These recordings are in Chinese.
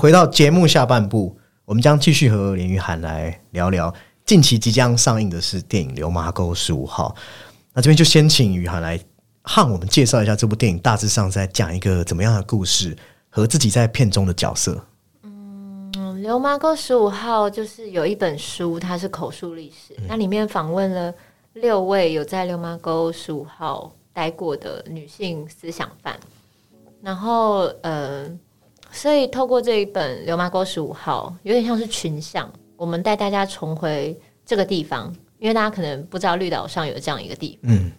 回到节目下半部，我们将继续和连玉涵来聊聊近期即将上映的是电影《流麻沟十五号》。那这边就先请雨涵来和我们介绍一下这部电影，大致上在讲一个怎么样的故事，和自己在片中的角色。嗯，流麻沟十五号就是有一本书，它是口述历史，那里面访问了六位有在流麻沟十五号待过的女性思想犯，然后呃。所以，透过这一本《流麻沟十五号》，有点像是群像，我们带大家重回这个地方，因为大家可能不知道绿岛上有这样一个地方。嗯。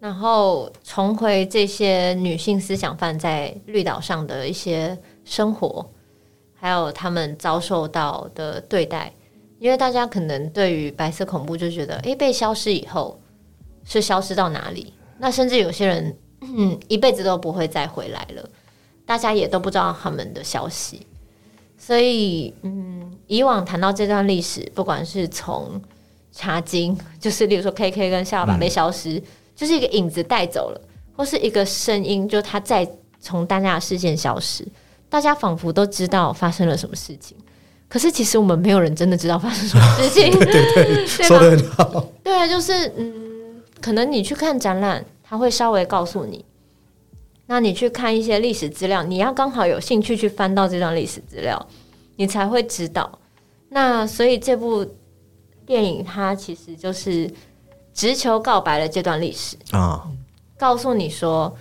然后重回这些女性思想犯在绿岛上的一些生活，还有他们遭受到的对待。因为大家可能对于白色恐怖就觉得，哎，被消失以后是消失到哪里？那甚至有些人，嗯，一辈子都不会再回来了。大家也都不知道他们的消息，所以嗯，以往谈到这段历史，不管是从茶经，就是例如说 K K 跟夏老板被消失，就是一个影子带走了，或是一个声音，就他再从大家的视线消失，大家仿佛都知道发生了什么事情，可是其实我们没有人真的知道发生什么事情。对 对，说的很好。对，就是嗯，可能你去看展览，他会稍微告诉你。那你去看一些历史资料，你要刚好有兴趣去翻到这段历史资料，你才会知道。那所以这部电影它其实就是直球告白了这段历史啊，告诉你说，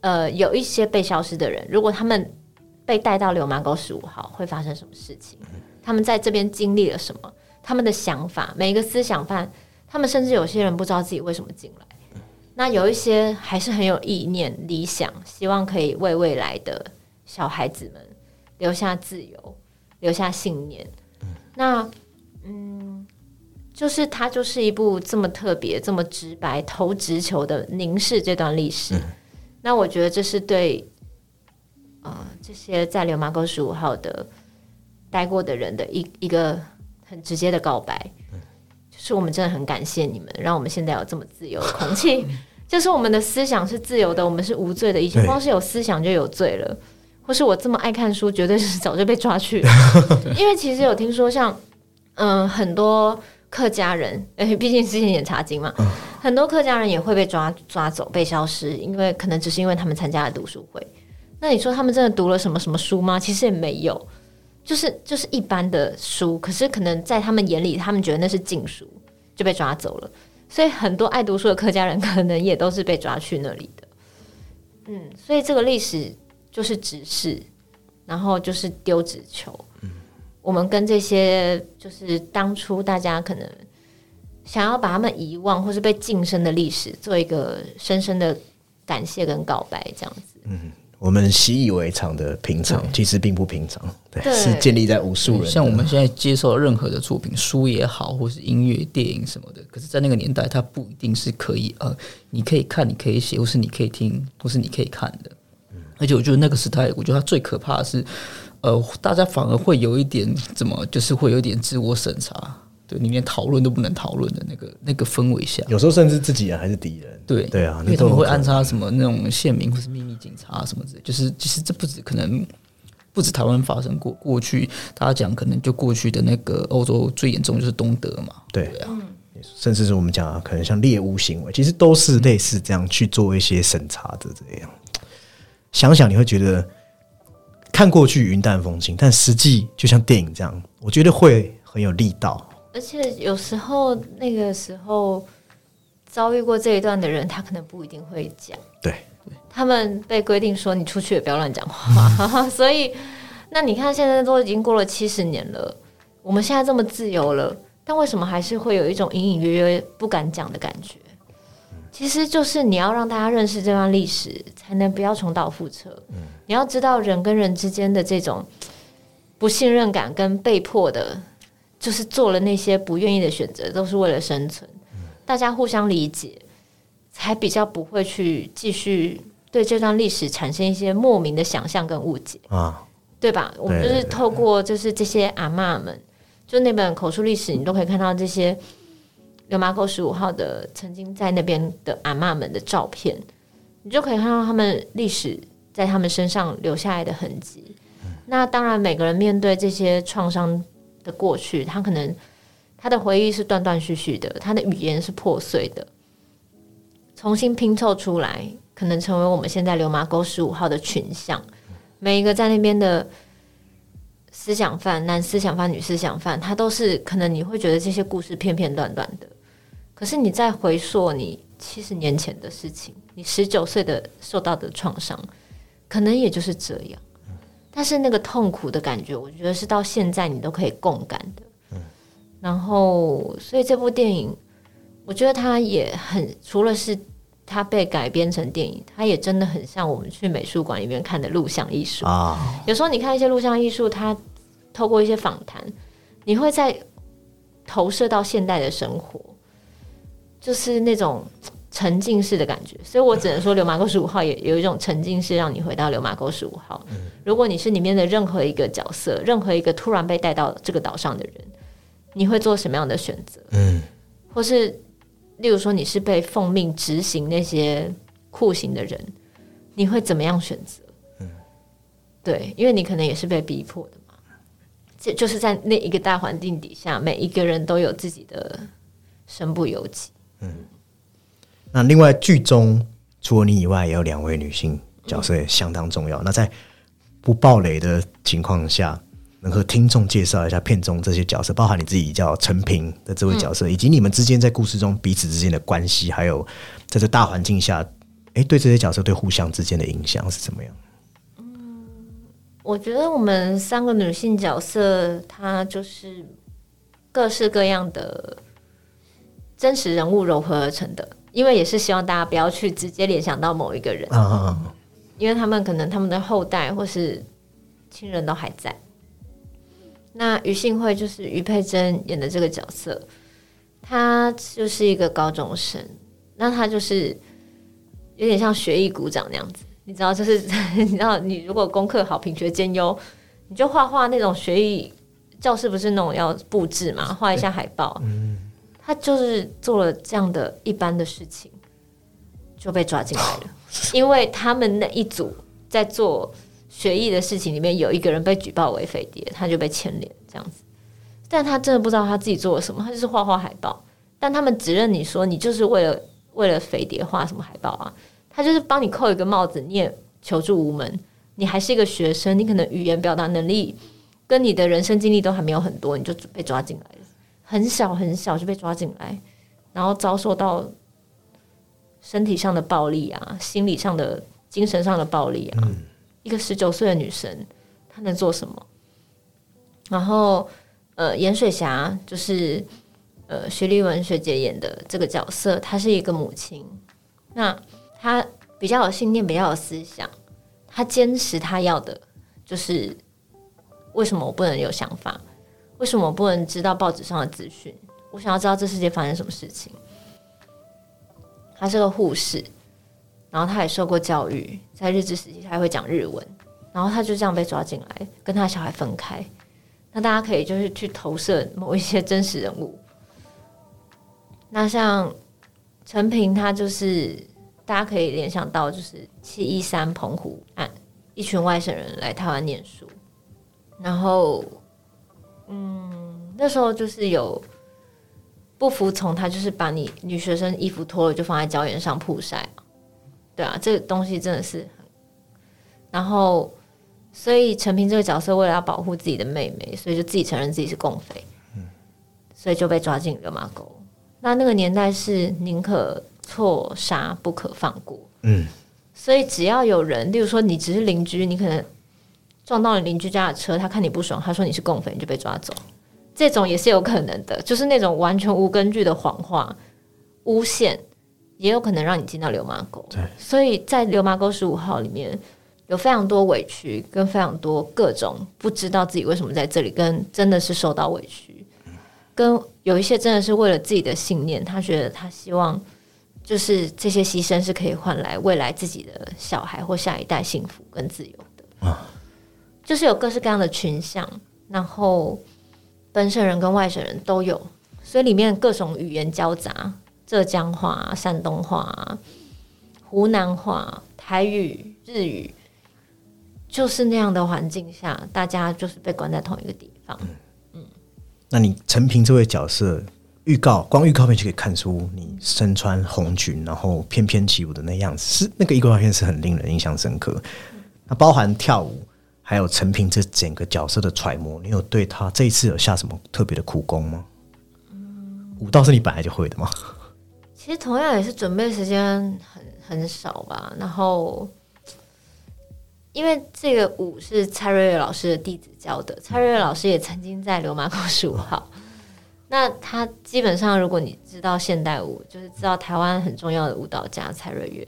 呃，有一些被消失的人，如果他们被带到流麻沟十五号，会发生什么事情？他们在这边经历了什么？他们的想法，每一个思想犯，他们甚至有些人不知道自己为什么进来。那有一些还是很有意念、理想，希望可以为未来的小孩子们留下自由、留下信念。那嗯，就是它就是一部这么特别、这么直白、投直球的凝视这段历史。那我觉得这是对啊这些在流麻沟十五号的待过的人的一一个很直接的告白。是我们真的很感谢你们，让我们现在有这么自由的空气。就是我们的思想是自由的，我们是无罪的。以前光是有思想就有罪了，或是我这么爱看书，绝对是早就被抓去了。因为其实有听说，像嗯很多客家人，哎，毕竟之前也查经嘛，很多客家人也会被抓抓走、被消失，因为可能只是因为他们参加了读书会。那你说他们真的读了什么什么书吗？其实也没有。就是就是一般的书，可是可能在他们眼里，他们觉得那是禁书，就被抓走了。所以很多爱读书的客家人，可能也都是被抓去那里的。嗯，所以这个历史就是指示，然后就是丢纸球。嗯，我们跟这些就是当初大家可能想要把他们遗忘或是被晋升的历史，做一个深深的感谢跟告白，这样子。嗯。我们习以为常的平常，其实并不平常。对，是建立在无数人。像我们现在接受任何的作品，书也好，或是音乐、电影什么的，可是，在那个年代，它不一定是可以呃，你可以看，你可以写，或是你可以听，或是你可以看的。而且，我觉得那个时代，我觉得它最可怕的是，呃，大家反而会有一点怎么，就是会有点自我审查。对，你连讨论都不能讨论的那个那个氛围下，有时候甚至自己人还是敌人。对对啊，因为他们会安插什么那种县民或是秘密警察什么之类，就是其实这不止可能不止台湾发生过，过去大家讲可能就过去的那个欧洲最严重就是东德嘛，对啊，甚至是我们讲啊可能像猎巫行为，其实都是类似这样去做一些审查的这样。想想你会觉得看过去云淡风轻，但实际就像电影这样，我觉得会很有力道。而且有时候那个时候遭遇过这一段的人，他可能不一定会讲。对，他们被规定说你出去也不要乱讲话。所以，那你看现在都已经过了七十年了，我们现在这么自由了，但为什么还是会有一种隐隐约约不敢讲的感觉？其实就是你要让大家认识这段历史，才能不要重蹈覆辙。你要知道人跟人之间的这种不信任感跟被迫的。就是做了那些不愿意的选择，都是为了生存。大家互相理解，才比较不会去继续对这段历史产生一些莫名的想象跟误解啊，对吧？我们就是透过就是这些阿妈们，就那本口述历史，你都可以看到这些流麻沟十五号的曾经在那边的阿妈们的照片，你就可以看到他们历史在他们身上留下来的痕迹。那当然，每个人面对这些创伤的过去，他可能他的回忆是断断续续的，他的语言是破碎的，重新拼凑出来，可能成为我们现在流麻沟十五号的群像。每一个在那边的思想犯，男思想犯、女思想犯，他都是可能你会觉得这些故事片片段段的，可是你再回溯你七十年前的事情，你十九岁的受到的创伤，可能也就是这样。但是那个痛苦的感觉，我觉得是到现在你都可以共感的。嗯然后，所以这部电影，我觉得它也很，除了是它被改编成电影，它也真的很像我们去美术馆里面看的录像艺术。啊，有时候你看一些录像艺术，它透过一些访谈，你会在投射到现代的生活，就是那种沉浸式的感觉。所以我只能说，《流马沟十五号》也有一种沉浸式，让你回到流马沟十五号。如果你是里面的任何一个角色，任何一个突然被带到这个岛上的人，你会做什么样的选择？嗯，或是例如说你是被奉命执行那些酷刑的人，你会怎么样选择？对，因为你可能也是被逼迫的嘛。这就是在那一个大环境底下，每一个人都有自己的身不由己。那另外剧中除了你以外，也有两位女性角色也相当重要。那在不爆雷的情况下，能和听众介绍一下片中这些角色，包含你自己叫陈平的这位角色，以及你们之间在故事中彼此之间的关系，还有在这大环境下，哎，对这些角色对互相之间的影响是怎么样？我觉得我们三个女性角色，她就是各式各样的真实人物糅合而成的，因为也是希望大家不要去直接联想到某一个人，啊！因为他们可能他们的后代或是亲人都还在。那于信惠就是于佩珍演的这个角色，她就是一个高中生，那她就是有点像学艺鼓掌那样子，你知道，就是 你知道，你如果功课好，品学兼优，你就画画那种学艺教室不是那种要布置嘛，画一下海报，他就是做了这样的一般的事情，就被抓进来了，因为他们那一组在做学艺的事情里面，有一个人被举报为匪谍，他就被牵连这样子。但他真的不知道他自己做了什么，他就是画画海报。但他们指认你说你就是为了为了匪谍画什么海报啊？他就是帮你扣一个帽子，你也求助无门。你还是一个学生，你可能语言表达能力跟你的人生经历都还没有很多，你就被抓进来了，很小很小就被抓进来，然后遭受到身体上的暴力啊，心理上的、精神上的暴力啊。一个十九岁的女生，她能做什么？然后，呃，盐水霞就是呃徐丽文学姐演的这个角色，她是一个母亲，那她比较有信念，比较有思想，她坚持她要的就是为什么我不能有想法？为什么不能知道报纸上的资讯？我想要知道这世界发生什么事情。他是个护士，然后他也受过教育，在日治时期他还会讲日文，然后他就这样被抓进来，跟他小孩分开。那大家可以就是去投射某一些真实人物。那像陈平，他就是大家可以联想到，就是七一三澎湖案，一群外省人来台湾念书，然后，嗯，那时候就是有不服从，他就是把你女学生衣服脱了就放在胶原上曝晒，对啊，这个东西真的是很，然后。所以陈平这个角色为了要保护自己的妹妹，所以就自己承认自己是共匪，所以就被抓进流马沟。那那个年代是宁可错杀不可放过，嗯，所以只要有人，例如说你只是邻居，你可能撞到了邻居家的车，他看你不爽，他说你是共匪，你就被抓走，这种也是有可能的，就是那种完全无根据的谎话、诬陷，也有可能让你进到流马沟。对，所以在流马沟十五号里面。有非常多委屈，跟非常多各种不知道自己为什么在这里，跟真的是受到委屈，跟有一些真的是为了自己的信念，他觉得他希望就是这些牺牲是可以换来未来自己的小孩或下一代幸福跟自由的。就是有各式各样的群像，然后本省人跟外省人都有，所以里面各种语言交杂，浙江话、山东话、湖南话、台语、日语。就是那样的环境下，大家就是被关在同一个地方。嗯那你陈平这位角色，预告光预告片就可以看出你身穿红裙，然后翩翩起舞的那样子，是那个预告片是很令人印象深刻。那包含跳舞，还有陈平这整个角色的揣摩，你有对他这一次有下什么特别的苦功吗？舞蹈是你本来就会的吗？其实同样也是准备时间很很少吧，然后。因为这个舞是蔡瑞瑞老师的弟子教的，蔡瑞瑞老师也曾经在流马口十五号。那他基本上，如果你知道现代舞，就是知道台湾很重要的舞蹈家蔡瑞月。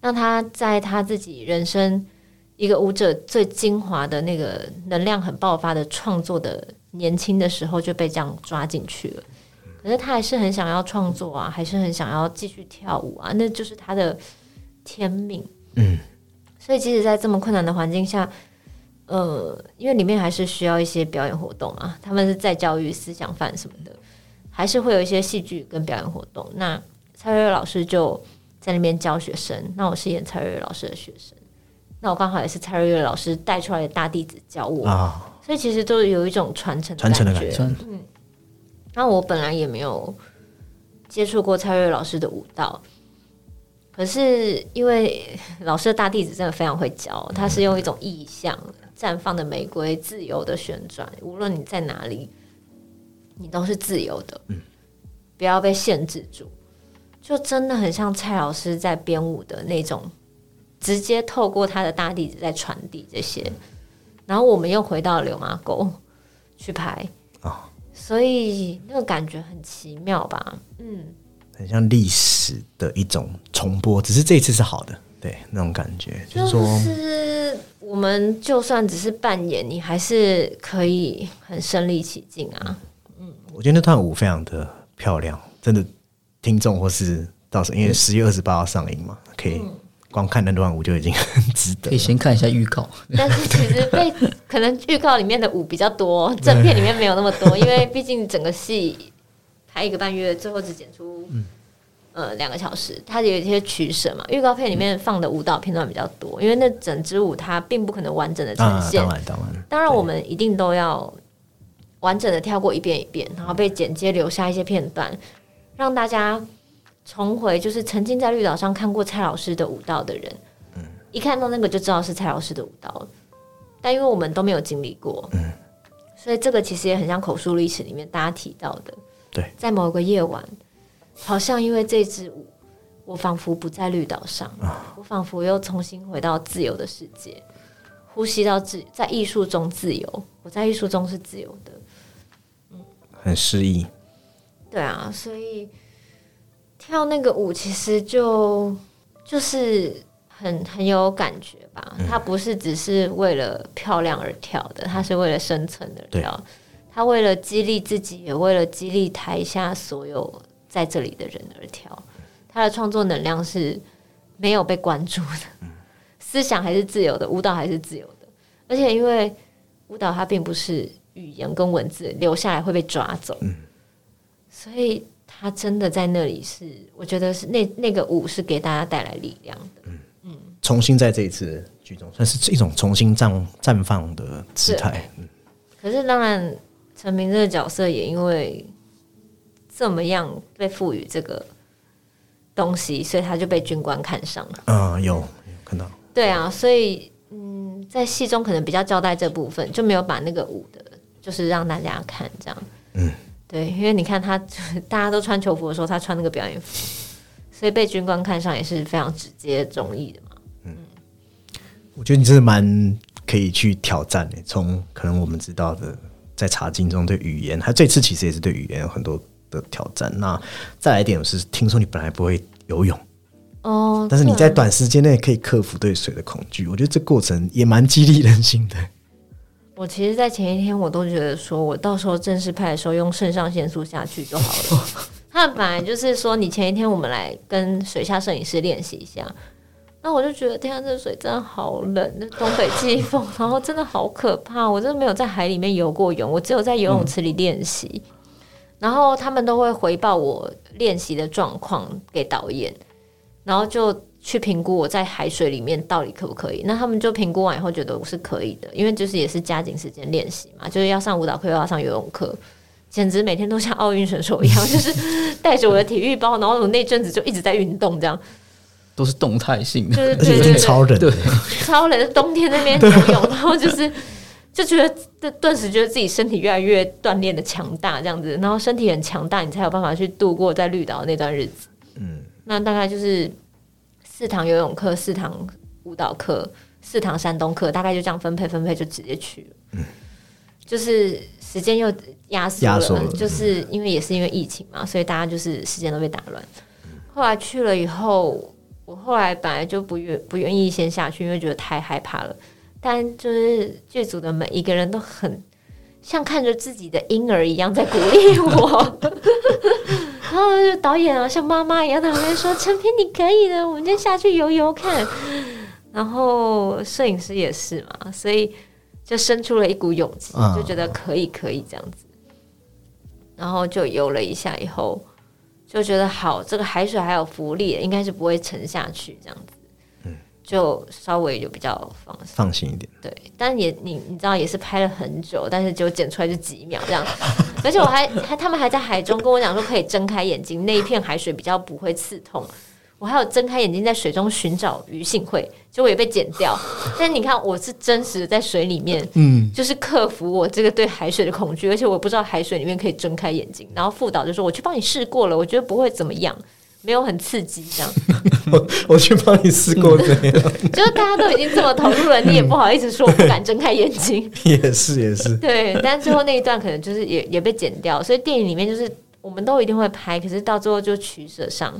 那他在他自己人生一个舞者最精华的那个能量很爆发的创作的年轻的时候就被这样抓进去了。可是他还是很想要创作啊，还是很想要继续跳舞啊，那就是他的天命。嗯。所以，即使在这么困难的环境下，呃，因为里面还是需要一些表演活动啊，他们是在教育思想犯什么的，还是会有一些戏剧跟表演活动。那蔡瑞瑞老师就在那边教学生，那我是演蔡瑞瑞老师的学生，那我刚好也是蔡瑞瑞老师带出来的大弟子教我，所以其实都有一种传承传承的感觉。嗯，那我本来也没有接触过蔡瑞月老师的舞蹈。可是因为 老师的大弟子真的非常会教，他是用一种意象绽放的玫瑰，自由的旋转，无论你在哪里，你都是自由的，嗯，不要被限制住，就真的很像蔡老师在编舞的那种，直接透过他的大弟子在传递这些，然后我们又回到流马沟去拍。啊，所以那个感觉很奇妙吧，嗯。很像历史的一种重播，只是这一次是好的，对那种感觉，就是说，我们就算只是扮演，你还是可以很身临其境啊。嗯，我觉得那段舞非常的漂亮，真的，听众或是到时候因为十月二十八号上映嘛，可以光看那段舞就已经 很值得。可以先看一下预告，但是其实被可能预告里面的舞比较多，正片里面没有那么多，因为毕竟整个戏。拍一个半月，最后只剪出呃两个小时，它有一些取舍嘛。预告片里面放的舞蹈片段比较多，因为那整支舞它并不可能完整的呈现。当然，当然，当然，我们一定都要完整的跳过一遍一遍，然后被剪接留下一些片段，让大家重回就是曾经在绿岛上看过蔡老师的舞蹈的人，嗯，一看到那个就知道是蔡老师的舞蹈。但因为我们都没有经历过，嗯，所以这个其实也很像口述历史里面大家提到的。对，在某个夜晚，好像因为这支舞，我仿佛不在绿岛上，我仿佛又重新回到自由的世界，呼吸到自在艺术中自由，我在艺术中是自由的，嗯，很诗意。对啊，所以跳那个舞其实就就是很很有感觉吧，它不是只是为了漂亮而跳的，它是为了生存而跳。他为了激励自己，也为了激励台下所有在这里的人而跳。他的创作能量是没有被关注的，思想还是自由的，舞蹈还是自由的。而且，因为舞蹈它并不是语言跟文字留下来会被抓走，所以他真的在那里是，我觉得是那那个舞是给大家带来力量的。嗯嗯，重新在这一次剧中算是一种重新绽绽放的姿态。嗯，可是当然。陈明这个角色也因为这么样被赋予这个东西，所以他就被军官看上了。嗯，有看到。对啊，所以嗯，在戏中可能比较交代这部分，就没有把那个舞的，就是让大家看这样。嗯，对，因为你看他大家都穿球服的时候，他穿那个表演服，所以被军官看上也是非常直接中意的嘛。嗯，我觉得你真的蛮可以去挑战的，从可能我们知道的。在茶经中对语言，他这次其实也是对语言有很多的挑战。那再来一点是，听说你本来不会游泳哦，但是你在短时间内可以克服对水的恐惧，我觉得这过程也蛮激励人心的。我其实，在前一天我都觉得，说我到时候正式拍的时候用肾上腺素下去就好了。他们本来就是说，你前一天我们来跟水下摄影师练习一下。那我就觉得天啊，这水真的好冷，那东北季风，然后真的好可怕。我真的没有在海里面游过泳，我只有在游泳池里练习。然后他们都会回报我练习的状况给导演，然后就去评估我在海水里面到底可不可以。那他们就评估完以后觉得我是可以的，因为就是也是加紧时间练习嘛，就是要上舞蹈课又要上游泳课，简直每天都像奥运选手一样，就是带着我的体育包，然后我那阵子就一直在运动，这样。都是动态性的，就是超人。的，超人冬天那边游泳，然后就是 就觉得顿顿时觉得自己身体越来越锻炼的强大，这样子，然后身体很强大，你才有办法去度过在绿岛那段日子。嗯，那大概就是四堂游泳课，四堂舞蹈课，四堂山东课，大概就这样分配分配就直接去了。嗯，就是时间又压缩了，就是因为也是因为疫情嘛，所以大家就是时间都被打乱。后来去了以后，我后来本来就不愿不愿意先下去，因为觉得太害怕了。但就是剧组的每一个人都很像看着自己的婴儿一样在鼓励我，然后就导演啊像妈妈一样在旁边说：“陈平你可以的，我们就下去游游看。”然后摄影师也是嘛，所以就生出了一股勇气，就觉得可以可以这样子。然后就游了一下以后，就觉得好，这个海水还有浮力，应该是不会沉下去这样子。就稍微就比较放心。放心一点。对，但也你你知道也是拍了很久，但是就剪出来就几秒这样，而且我还还他们还在海中跟我讲说可以睁开眼睛，那一片海水比较不会刺痛。我还有睁开眼睛在水中寻找鱼性会，结果也被剪掉。但你看，我是真实的在水里面，嗯，就是克服我这个对海水的恐惧，而且我不知道海水里面可以睁开眼睛。然后副导就说：“我去帮你试过了，我觉得不会怎么样，没有很刺激。”这样，我我去帮你试过这样，就是大家都已经这么投入了，你也不好意思说我不敢睁开眼睛。也 是也是，对，但最后那一段可能就是也也被剪掉，所以电影里面就是我们都一定会拍，可是到最后就取舍上，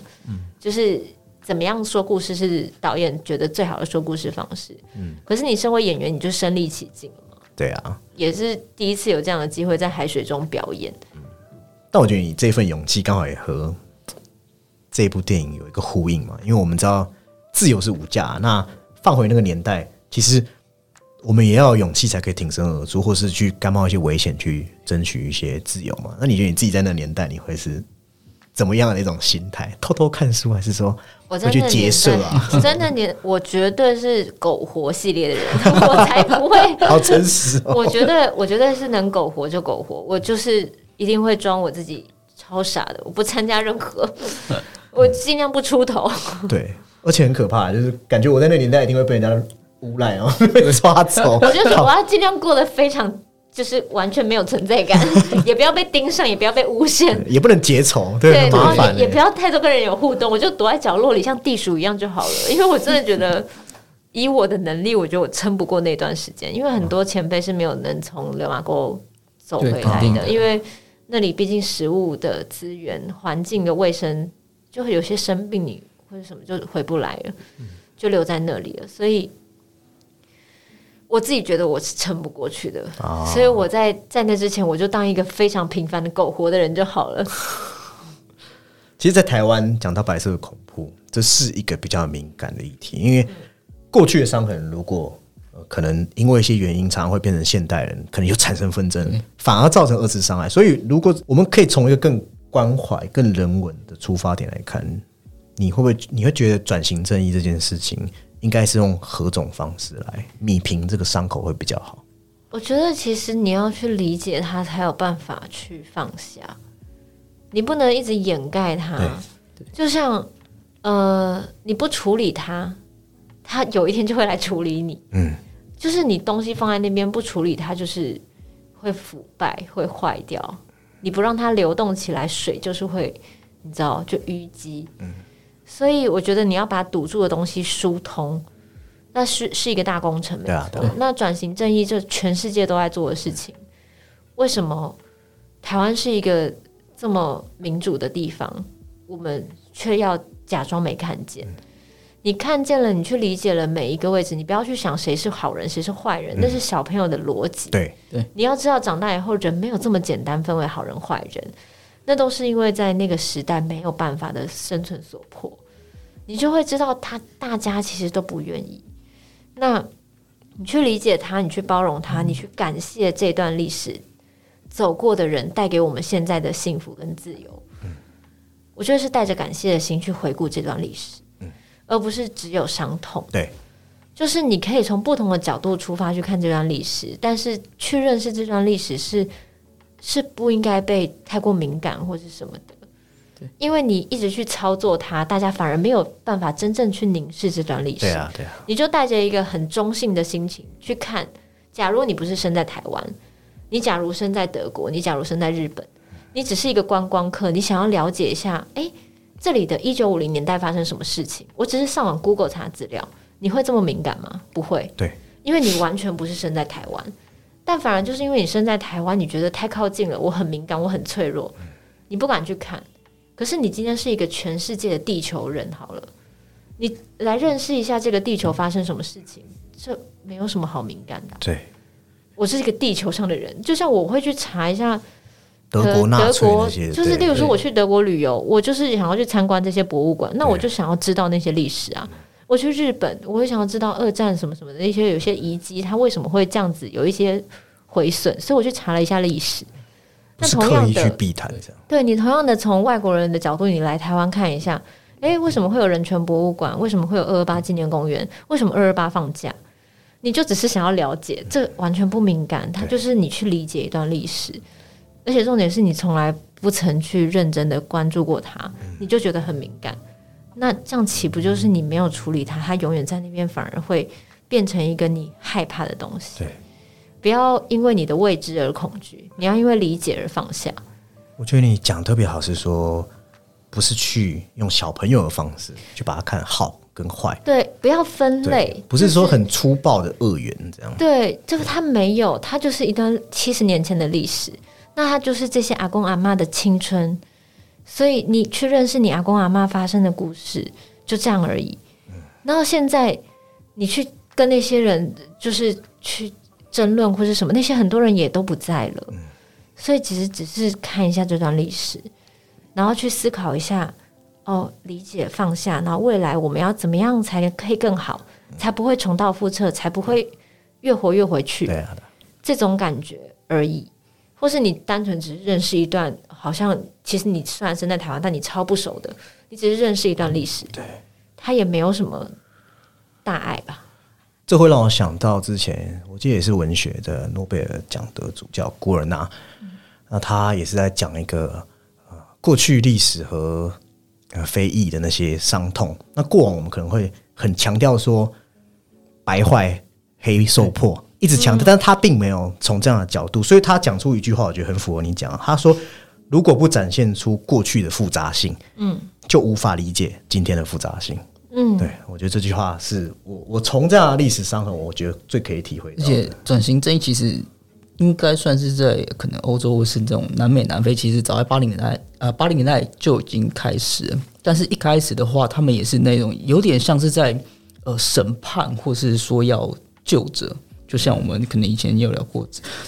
就是怎么样说故事是导演觉得最好的说故事方式。嗯，可是你身为演员，你就身临其境了嘛，对啊。也是第一次有这样的机会在海水中表演。但我觉得你这份勇气刚好也和这部电影有一个呼应嘛，因为我们知道自由是无价，那放回那个年代，其实我们也要有勇气才可以挺身而出，或是去甘冒一些危险去争取一些自由嘛。那你觉得你自己在那个年代，你会是怎么样的一种心态？偷偷看书，还是说我去结社啊？我在那年，我绝对是苟活系列的人，我才不会 好诚实哦。我觉得，我觉得是能苟活就苟活，我就是一定会装我自己超傻的，我不参加任何，我尽量不出头。对，而且很可怕，就是感觉我在那个年代一定会被人家诬赖哦，被抓走。我就说我要尽量过得非常，就是完全没有存在感，也不要被盯上，也不要被诬陷。也不能结仇，对，然后麻烦欸。也也不要太多跟人有互动，我就躲在角落里，像地鼠一样就好了。因为我真的觉得，以我的能力，我觉得我撑不过那段时间，因为很多前辈是没有能从流马沟走回来的，的因为那里毕竟食物的资源、环境的卫生，就会有些生病你或者什么就回不来了，就留在那里了，所以。我自己觉得我是撑不过去的，哦所以我在在那之前，我就当一个非常平凡的苟活的人就好了。其实，在台湾讲到白色的恐怖，这是一个比较敏感的议题，因为过去的伤痕，如果、呃、可能因为一些原因，常常会变成现代人，可能就产生纷争，反而造成二次伤害。所以，如果我们可以从一个更关怀、更人文的出发点来看，你会不会你会觉得转型正义这件事情，应该是用何种方式来弥平这个伤口会比较好？我觉得其实你要去理解它，才有办法去放下。你不能一直掩盖它，就像呃，你不处理它，它有一天就会来处理你。嗯，就是你东西放在那边不处理它，就是会腐败、会坏掉。你不让它流动起来，水就是会，你知道，就淤积。嗯，所以我觉得你要把堵住的东西疏通，那是是一个大工程，没错对啊。那转型正义，这全世界都在做的事情，为什么台湾是一个这么民主的地方，我们却要假装没看见？你看见了，你去理解了每一个位置，你不要去想谁是好人，谁是坏人，那是小朋友的逻辑。对，你要知道，长大以后人没有这么简单分为好人坏人，那都是因为在那个时代没有办法的生存所迫。你就会知道他大家其实都不愿意。那你去理解他，你去包容他，你去感谢这段历史走过的人带给我们现在的幸福跟自由。我觉得是带着感谢的心去回顾这段历史，而不是只有伤痛。对，就是你可以从不同的角度出发去看这段历史，但是去认识这段历史是是不应该被太过敏感或是什么的。因为你一直去操作它，大家反而没有办法真正去凝视这段历史。对啊，对啊，你就带着一个很中性的心情去看。假如你不是生在台湾，你假如生在德国，你假如生在日本，你只是一个观光客，你想要了解一下，诶，这里的一九五零年代发生什么事情？我只是上网 Google 查资料，你会这么敏感吗？不会，对，因为你完全不是生在台湾，但反而就是因为你生在台湾，你觉得太靠近了，我很敏感，我很脆弱，你不敢去看。可是你今天是一个全世界的地球人，好了，你来认识一下这个地球发生什么事情，这没有什么好敏感的。对，我是一个地球上的人，就像我会去查一下德国纳粹，那些，就是例如说我去德国旅游，我就是想要去参观这些博物馆，那我就想要知道那些历史啊。我去日本，我会想要知道二战什么什么的那些有些遗迹，它为什么会这样子有一些毁损，所以我去查了一下历史。那同样的，避谈这样。对你同样的从外国人的角度，你来台湾看一下，诶，为什么会有人权博物馆？为什么会有二二八纪念公园？为什么二二八放假？你就只是想要了解，这完全不敏感，它就是你去理解一段历史，而且重点是你从来不曾去认真的关注过它，嗯你就觉得很敏感。那这样岂不就是你没有处理它，它永远在那边，反而会变成一个你害怕的东西？对，不要因为你的未知而恐惧，你要因为理解而放下。我觉得你讲特别好，是说不是去用小朋友的方式去把它看好跟坏，对，不要分类，，不是说很粗暴的恶缘这样。对，就是它没有，它就是一段七十年前的历史，那他就是这些阿公阿妈的青春，所以你去认识你阿公阿妈发生的故事，就这样而已。然后现在你去跟那些人就是去争论或是什么，那些很多人也都不在了，所以其实只是看一下这段历史，然后去思考一下，哦，理解放下，然后未来我们要怎么样才可以更好，才不会重蹈覆辙，才不会越活越回去。这种感觉而已，或是你单纯只是认识一段，好像其实你虽然生在台湾，但你超不熟的，你只是认识一段历史，对，它也没有什么大碍吧？这会让我想到之前，我记得也是文学的诺贝尔奖得主叫古尔纳，那他也是在讲一个呃过去历史和呃非议的那些伤痛。那过往我们可能会很强调说白坏黑受迫，一直强调，但是他并没有从这样的角度，所以他讲出一句话，我觉得很符合你讲。他说，如果不展现出过去的复杂性，嗯，就无法理解今天的复杂性。嗯，对，我觉得这句话是我我从这样的历史伤痕，我觉得最可以体会到而且。转型正义其实应该算是在可能欧洲或是这种南美、南非，其实早在八零年代呃八零年代就已经开始了。但是一开始的话，他们也是那种有点像是在呃审判，或是说要救者。就像我们可能以前也有聊过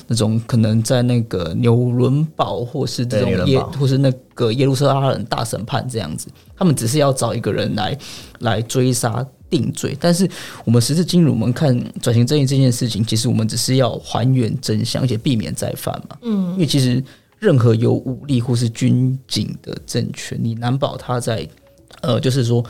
那种可能在那个纽伦堡或是这种耶或是那个耶路撒冷大审判这样子，他们只是要找一个人来来追杀定罪。但是我们时至今日，我们看转型正义这件事情，其实我们只是要还原真相，而且避免再犯嘛。嗯，因为其实任何有武力或是军警的政权，你难保他在呃，就是说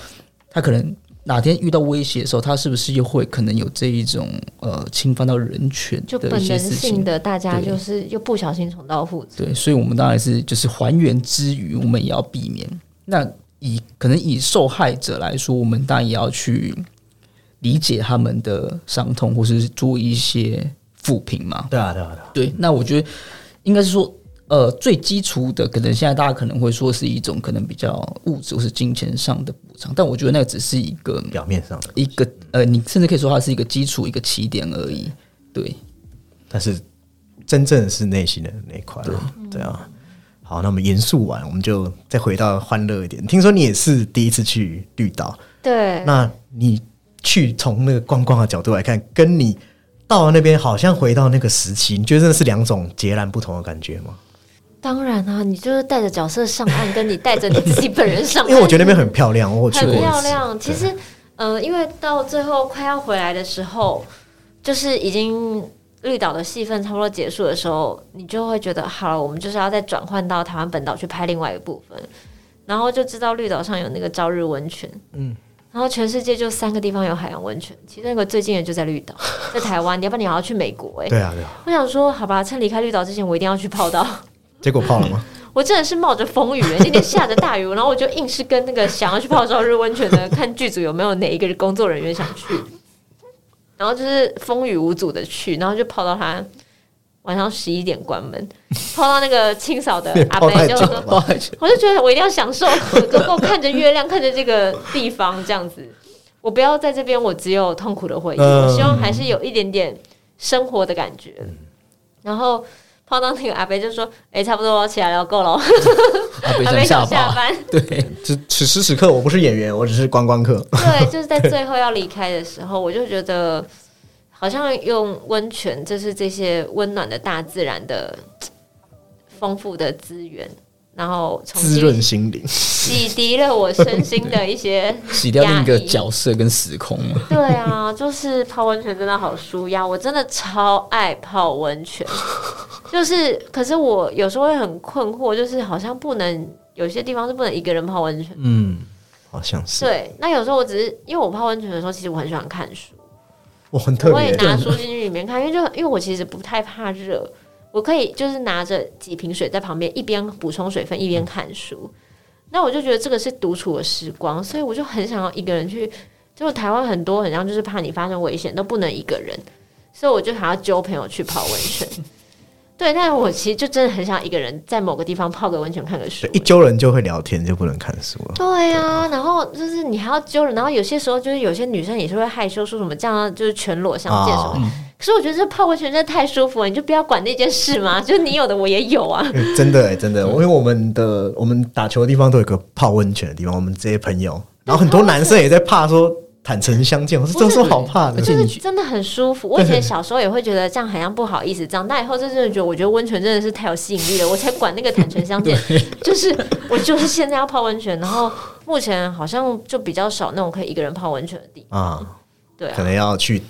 他可能。哪天遇到威胁的时候，他是不是又会可能有这一种呃侵犯到人权的就本能一些事情性？的，大家就是又不小心重蹈覆辙。对，所以我们当然是就是还原之余，我们也要避免。那以可能以受害者来说，我们当然也要去理解他们的伤痛，或是做一些抚平嘛。对啊，对啊，对啊，对，那我觉得应该是说，呃，最基础的，可能现在大家可能会说是一种可能比较物质或是金钱上的补偿，但我觉得那个只是一个表面上的，一个呃，你甚至可以说它是一个基础、一个起点而已。对，但是真正是内心的那一块啊。对啊。好，那我们严肃完，我们就再回到欢乐一点。听说你也是第一次去绿岛，对，那你去从那个观光的角度来看，跟你到了那边好像回到那个时期，你觉得真的是两种截然不同的感觉吗？当然啊，你就是带着角色上岸，跟你带着你自己本人上岸，因为我觉得那边很漂亮，我有去很过很漂亮。其实，呃，因为到最后快要回来的时候，就是已经绿岛的戏份差不多结束的时候，你就会觉得好了，我们就是要再转换到台湾本岛去拍另外一个部分，然后就知道绿岛上有那个朝日温泉，嗯，然后全世界就三个地方有海洋温泉，其中一个最近的就在绿岛，在台湾。你要不然你还要去美国哎、对啊，对啊。我想说，好吧，趁离开绿岛之前，我一定要去泡到。结果泡了吗？我真的是冒着风雨、欸，那天下着大雨，然后我就硬是跟那个想要去泡朝日温泉的看剧组有没有哪一个工作人员想去，然后就是风雨无阻的去，然后就泡到他晚上十一点关门，泡到那个清扫的 阿泡伯就说我就觉得我一定要享受，能够看着月亮，看着这个地方这样子。我不要在这边，我只有痛苦的回忆。嗯我希望还是有一点点生活的感觉。然后泡到那个阿飞就说：“哎、差不多起来了，够了。阿”北 阿伯想下巴，想下班。对，此此时此刻，我不是演员，我只是观光客。对，就是在最后要离开的时候，我就觉得好像用温泉，就是这些温暖的大自然的丰富的资源，然后滋润心灵。洗涤了我身心的一些 洗掉另一个角色跟时空嘛。对啊，就是泡温泉真的好舒压，我真的超爱泡温泉。就是，可是我有时候会很困惑，就是好像不能有些地方是不能一个人泡温泉。嗯，好像是。对，那有时候我只是因为我泡温泉的时候，其实我很喜欢看书，我很特我会别。拿书进去里面看，因为就因为我其实不太怕热，我可以就是拿着几瓶水在旁边一边补充水分一边看书。那我就觉得这个是独处的时光，所以我就很想要一个人去。就台湾很多很像就是怕你发生危险都不能一个人，所以我就还要揪朋友去泡温泉。对，但是我其实就真的很想一个人在某个地方泡个温泉看个书，。一揪人就会聊天，就不能看书了。对啊，然后就是你还要揪人，然后有些时候就是有些女生也是会害羞，说什么这样就是全裸相见什么的。可是我觉得这泡温泉真的太舒服了，你就不要管那件事嘛，就是你有的我也有啊。欸真的、欸，真的，因为我们的我们打球的地方都有个泡温泉的地方，我们这些朋友，然后很多男生也在怕说坦诚相见，我是这有什么好怕的而？且你去真的很舒服。我以前小时候也会觉得这样好像不好意思，长大以后就真的觉得，我觉得温泉真的是太有吸引力了，我才管那个坦诚相见。就是我就是现在要泡温泉，然后目前好像就比较少那种可以一个人泡温泉的地方。啊，对啊可，能要去，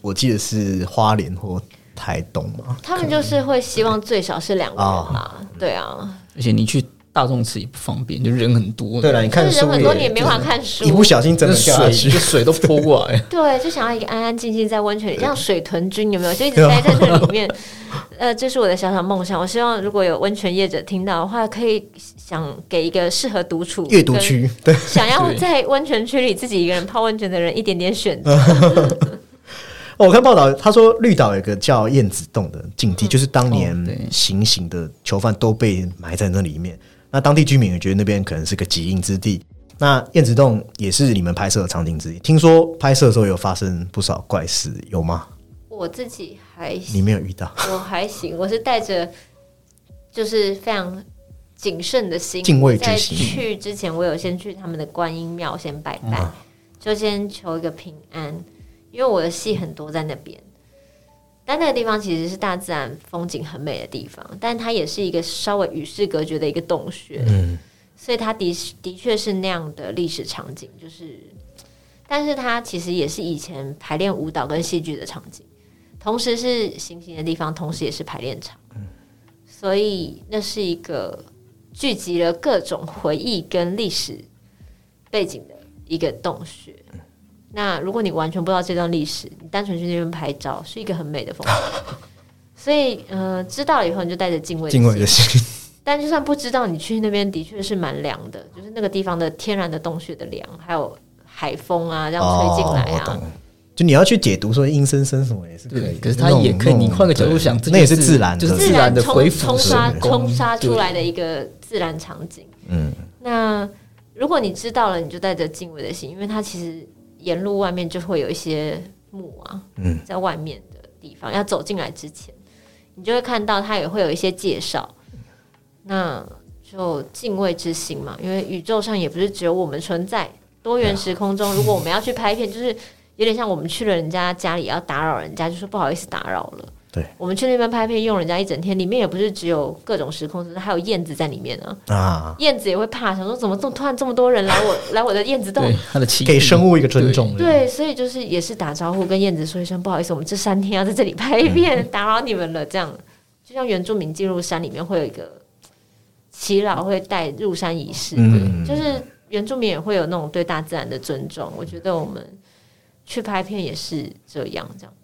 我记得是花莲或台东嘛。他们就是会希望最少是两个人啦。对啊，而且你去大众池也不方便，就人很多。对了，你看书就是人很多，你也也没法看书一。不小心真那的水去就。水都泼过来。对，就想要一个安安静静在温泉里，像水豚君有没有？就一直待在那里面。呃，这是我的小小梦想。我希望如果有温泉业者听到的话，可以想给一个适合独处、阅读区，对，想要在温泉区里自己一个人泡温泉的人一点点选择。哦我看报道，他说绿岛有个叫燕子洞的禁地，就是当哦年行刑的囚犯都被埋在那里面。那当地居民也觉得那边可能是个极阴之地。那燕子洞也是你们拍摄的场景之一。听说拍摄的时候有发生不少怪事，有吗？我自己还你行，没有遇到？我还行，我是带着就是非常谨慎的心，敬畏之在心去之前，我有先去他们的观音庙先拜拜，嗯就先求一个平安，因为我的戏很多在那边。但那个地方其实是大自然风景很美的地方，但它也是一个稍微与世隔绝的一个洞穴，嗯，所以它的的确是那样的历史场景，就是，但是它其实也是以前排练舞蹈跟戏剧的场景，同时是行刑的地方，同时也是排练场，所以那是一个聚集了各种回忆跟历史背景的一个洞穴。那如果你完全不知道这段历史，你单纯去那边拍照，是一个很美的风景。所以，呃，知道了以后，你就带着敬畏的敬畏的心心。但就算不知道，你去那边的确是蛮凉的，就是那个地方的天然的洞穴的凉，还有海风啊，这样吹进来啊。哦。就你要去解读说阴森森什么也是可以，，可是它也可以，你换个角度想，那也是自然就是自自然的回复冲刷冲刷出来的一个自然场景。嗯，那如果你知道了，你就带着敬畏的心，因为它其实沿路外面就会有一些墓啊，嗯，在外面的地方，要走进来之前，你就会看到它也会有一些介绍。那就敬畏之心嘛，因为宇宙上也不是只有我们存在，多元时空中，如果我们要去拍片，就是有点像我们去了人家家里要打扰人家，就说不好意思打扰了。对，我们去那边拍片用人家一整天，里面也不是只有各种时空，还有燕子在里面呢。啊，燕子也会怕，想说怎么这么突然这么多人来我 来我的燕子洞的给 生物一个尊重。对，所以就是也是打招呼，跟燕子说一声不好意思，我们这三天要在这里拍片，打扰你们了。这样，就像原住民进入山里面会有一个祈老会带入山仪式，嗯对，就是原住民也会有那种对大自然的尊重。我觉得我们去拍片也是这样，这样。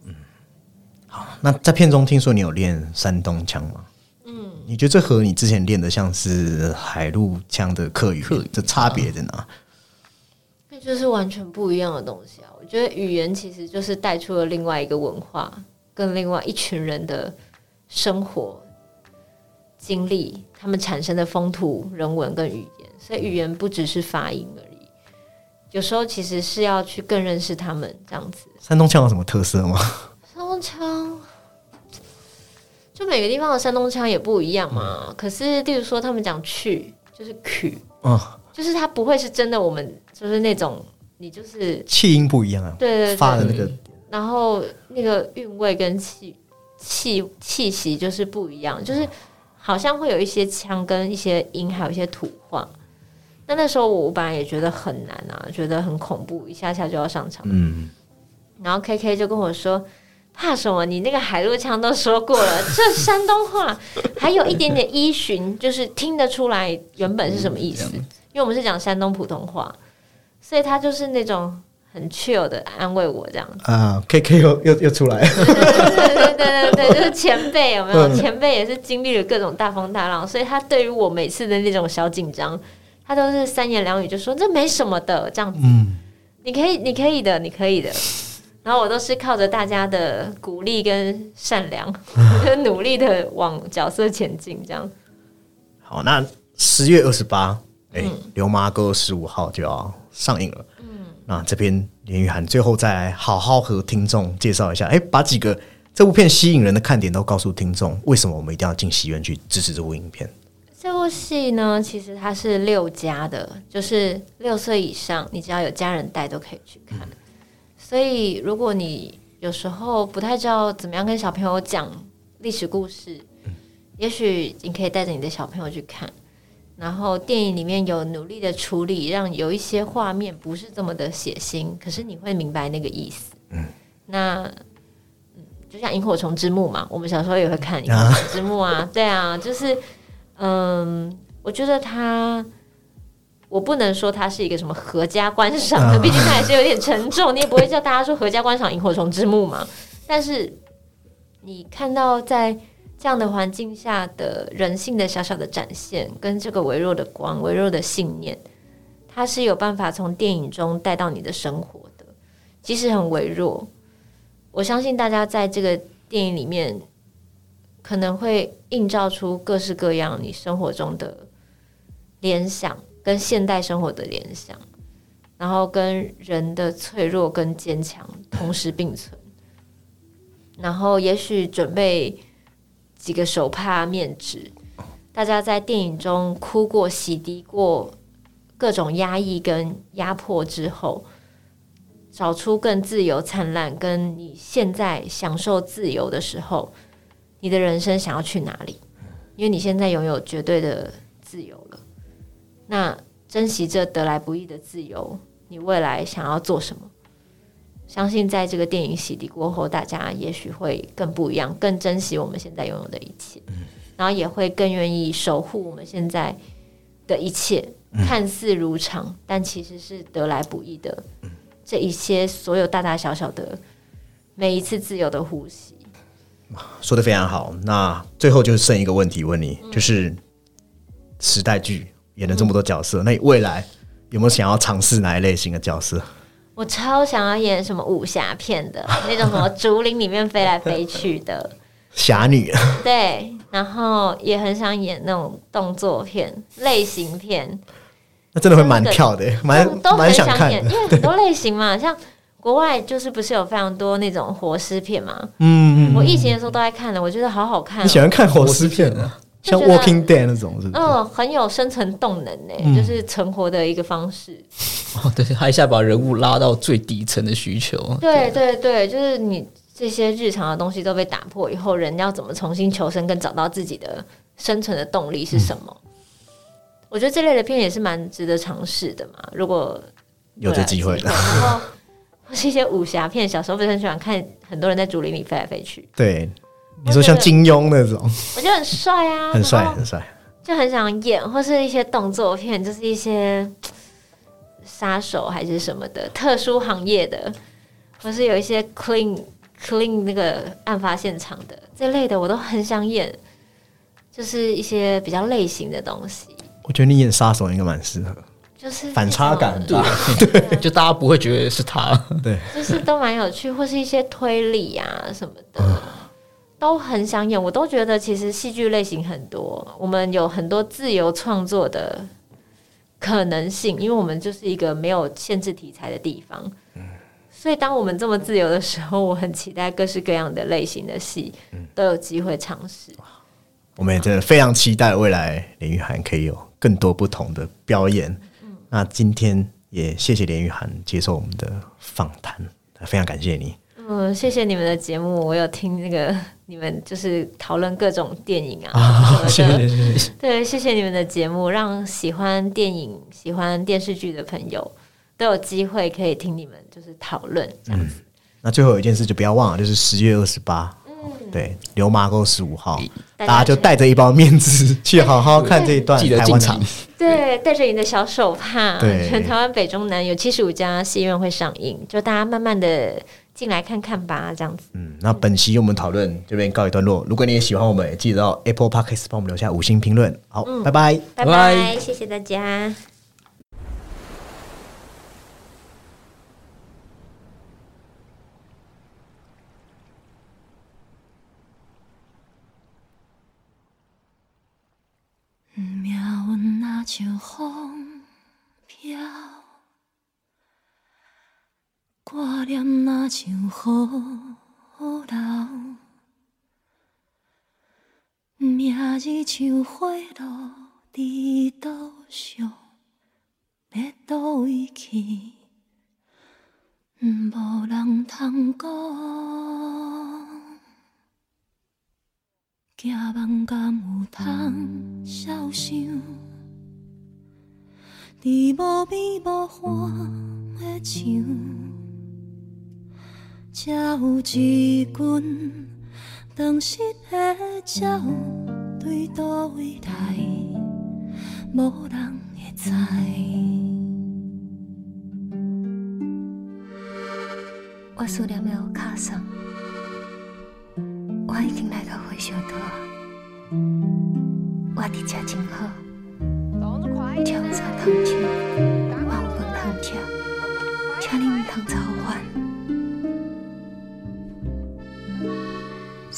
那在片中听说你有练山东腔吗？嗯，你觉得这和你之前练的像是海陆腔的客语客语这差别在哪？那就是完全不一样的东西啊！我觉得语言其实就是带出了另外一个文化，跟另外一群人的生活经历，他们产生的风土人文跟语言。所以语言不只是发音而已，有时候其实是要去更认识他们这样子。山东腔有什么特色吗？腔，就每个地方的山东腔也不一样嘛。可是，例如说他们讲去就是曲，嗯，就是它不会是真的，我们就是那种你就是气音不一样啊，对对对发的那个然后那个韵味跟气气气息就是不一样，就是好像会有一些腔跟一些音，还有一些土话。那那时候我本来也觉得很难啊，觉得很恐怖，一下下就要上场。嗯，然后 K K 就跟我说：“怕什么？你那个海陆腔都说过了，这山东话还有一点点依循，就是听得出来原本是什么意思。因为我们是讲山东普通话，所以他就是那种很 chill 的安慰我这样子。啊，K K 又又又出来了，对对对对对，就是前辈有没有？嗯前辈也是经历了各种大风大浪，所以他对于我每次的那种小紧张，他都是三言两语就说这没什么的这样子。嗯，你可以，你可以的，你可以的。然后我都是靠着大家的鼓励跟善良，我 就努力的往角色前进，这样。好，那十月二十八，哎，嗯《流麻沟》十五号就要上映了。嗯，那这边林雨涵最后再来好好和听众介绍一下，哎，把几个这部片吸引人的看点都告诉听众，为什么我们一定要进戏院去支持这部影片？这部戏呢，其实它是六加的，就是六岁以上，你只要有家人带都可以去看。所以，如果你有时候不太知道怎么样跟小朋友讲历史故事，也许你可以带着你的小朋友去看。然后电影里面有努力的处理，让有一些画面不是这么的血腥，可是你会明白那个意思。嗯，那嗯，就像萤火虫之墓嘛，我们小时候也会看萤火虫之墓啊，对啊，就是嗯，我觉得它，我不能说它是一个什么合家观赏的，毕竟它还是有点沉重，你也不会叫大家说合家观赏萤火虫之墓嘛。但是你看到在这样的环境下的人性的小小的展现，跟这个微弱的光、微弱的信念，它是有办法从电影中带到你的生活的，即使很微弱。我相信大家在这个电影里面可能会映照出各式各样你生活中的联想，跟现代生活的联想，然后跟人的脆弱跟坚强同时并存。然后，也许准备几个手帕、面纸，大家在电影中哭过、洗涤过各种压抑跟压迫之后，找出更自由、灿烂，跟你现在享受自由的时候，你的人生想要去哪里？因为你现在拥有绝对的自由了，那珍惜这得来不易的自由，你未来想要做什么？相信在这个电影洗涤过后，大家也许会更不一样，更珍惜我们现在拥有的一切，嗯然后也会更愿意守护我们现在的一切，看似如常，但其实是得来不易的。这一些所有大大小小的每一次自由的呼吸，说的非常好。那最后就剩一个问题问你，就是时代剧演了这么多角色，那你未来有没有想要尝试哪一类型的角色？我超想要演什么武侠片的 那种，什么竹林里面飞来飞去的，侠女，对，然后也很想演那种动作片、类型片，那真的会蛮跳的，蛮都很想看因。为很多类型嘛，像国外就是不是有非常多那种活尸片嘛？嗯，嗯我疫情的时候都在看的，我觉得好好看、你喜哦，欢看活尸片啊？像《Walking Dead》那种是不是？嗯，很有生存动能呢，嗯就是存活的一个方式。哦，对，他一下把人物拉到最底层的需求。对对对，就是你这些日常的东西都被打破以后，人要怎么重新求生，跟找到自己的生存的动力是什么？我觉得这类的片也是蛮值得尝试的嘛。如果有这机会的然后或是一些武侠片，小时候不是很喜欢看很多人在竹林里飞来飞去，对，你说像金庸那种，我觉得很帅啊，很帅很帅。就很想演，或是一些动作片，就是一些杀手还是什么的特殊行业的，或是有一些 clean clean 那个案发现场的这类的，我都很想演，就是一些比较类型的东西，我觉得你演杀手应该蛮适合，就是反差感。对就大家不会觉得是他。对，就是都蛮有趣，或是一些推理啊什么的，都很想演。我都觉得其实戏剧类型很多，我们有很多自由创作的可能性，因为我们就是一个没有限制题材的地方。所以，当我们这么自由的时候，我很期待各式各样的类型的戏都有机会尝试。我们也真的非常期待未来连玉涵可以有更多不同的表演。那今天也谢谢连玉涵接受我们的访谈，非常感谢你。嗯，谢谢你们的节目，我有听那个 你们就是讨论各种电影啊什么的。谢谢。对，谢谢你们的节目，让喜欢电影、喜欢电视剧的朋友都有机会可以听你们就是讨论这样子。那最后有一件事就不要忘了，就是十月二十八，对，流麻沟十五号，大家就带着一包面子去好好看这一段 台湾场对，带着你的小手帕，对全台湾北中南有七十五家戏院会上映，就大家慢慢的进来看看吧，这样子。嗯，那本期我们讨论这边告一段落。如果你也喜欢我们，也记得到 Apple Podcast 帮我们留下五星评论。好，拜拜。拜拜拜，谢谢大家。命运若像风飘，挂念若像雨流，命日像花落伫岛上，要倒位去，无人通讲。行梦敢有通晓想？伫无边无岸的墙，才有一群当时的鸟对倒位来，无人会知。我思念的有卡桑。我已经来到火烧岛，我伫遮真好，跳沙汤车，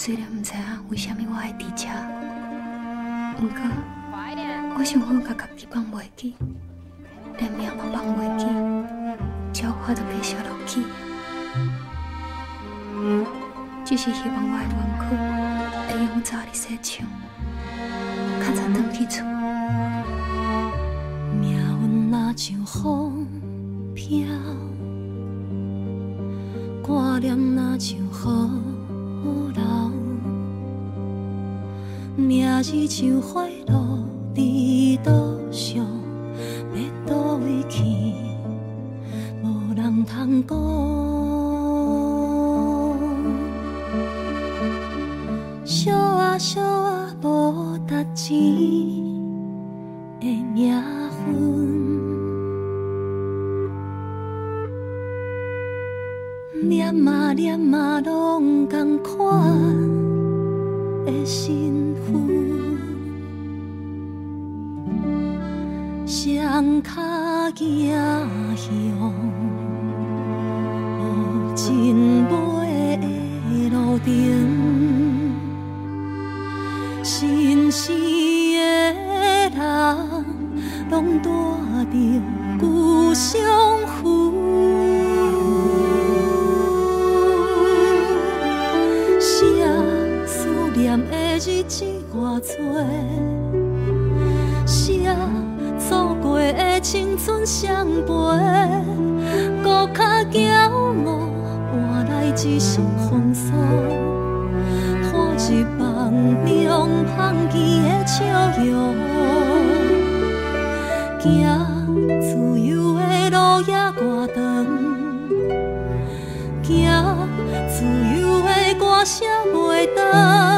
虽然毋知影为虾米我会伫遮，毋过我想好甲家己放袂记，连命嘛放袂记，只有我着继续落去。只是希望我的冤屈会用早日洗清，较早返去厝。命运若像风飘，挂念若像雨命日像花落伫岛上，要倒位去，无人通讲。声袂当，